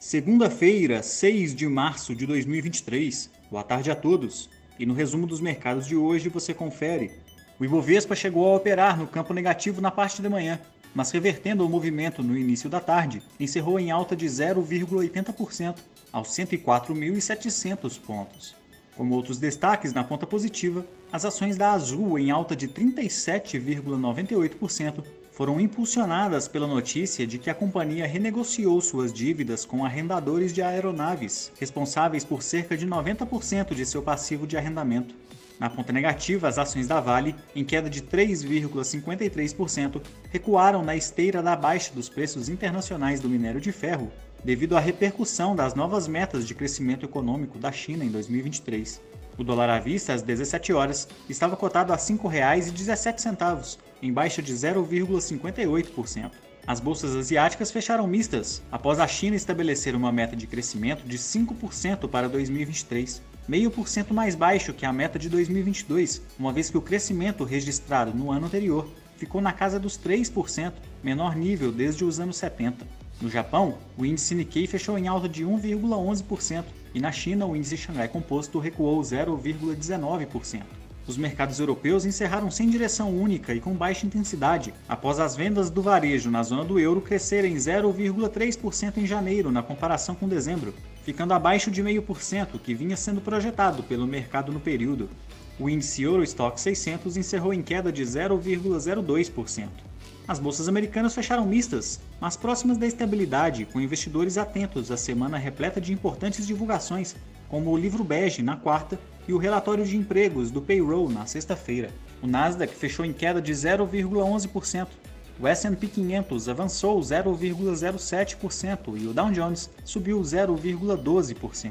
Segunda-feira, 6 de março de 2023. Boa tarde a todos. E no resumo dos mercados de hoje você confere. O Ibovespa chegou a operar no campo negativo na parte da manhã, mas revertendo o movimento no início da tarde, encerrou em alta de 0,80% aos 104.700 pontos. Como outros destaques na ponta positiva, as ações da Azul em alta de 37,98% foram impulsionadas pela notícia de que a companhia renegociou suas dívidas com arrendadores de aeronaves, responsáveis por cerca de 90% de seu passivo de arrendamento. Na ponta negativa, as ações da Vale, em queda de 3,53%, recuaram na esteira da baixa dos preços internacionais do minério de ferro, devido à repercussão das novas metas de crescimento econômico da China em 2023. O dólar à vista, às 17 horas, estava cotado a R$ 5,17, em baixa de 0,58%. As bolsas asiáticas fecharam mistas, após a China estabelecer uma meta de crescimento de 5% para 2023, meio por cento mais baixo que a meta de 2022, uma vez que o crescimento registrado no ano anterior ficou na casa dos 3%, menor nível desde os anos 70. No Japão, o índice Nikkei fechou em alta de 1,11%, e na China o índice Xangai Composto recuou 0,19%. Os mercados europeus encerraram sem direção única e com baixa intensidade, após as vendas do varejo na zona do euro crescerem 0,3% em janeiro na comparação com dezembro, ficando abaixo de 0,5% que vinha sendo projetado pelo mercado no período. O índice Eurostock 600 encerrou em queda de 0,02%. As bolsas americanas fecharam mistas, mas próximas da estabilidade, com investidores atentos à semana repleta de importantes divulgações, como o livro bege na quarta e o relatório de empregos do payroll na sexta-feira. O Nasdaq fechou em queda de 0,11%. O S&P 500 avançou 0,07% e o Dow Jones subiu 0,12%.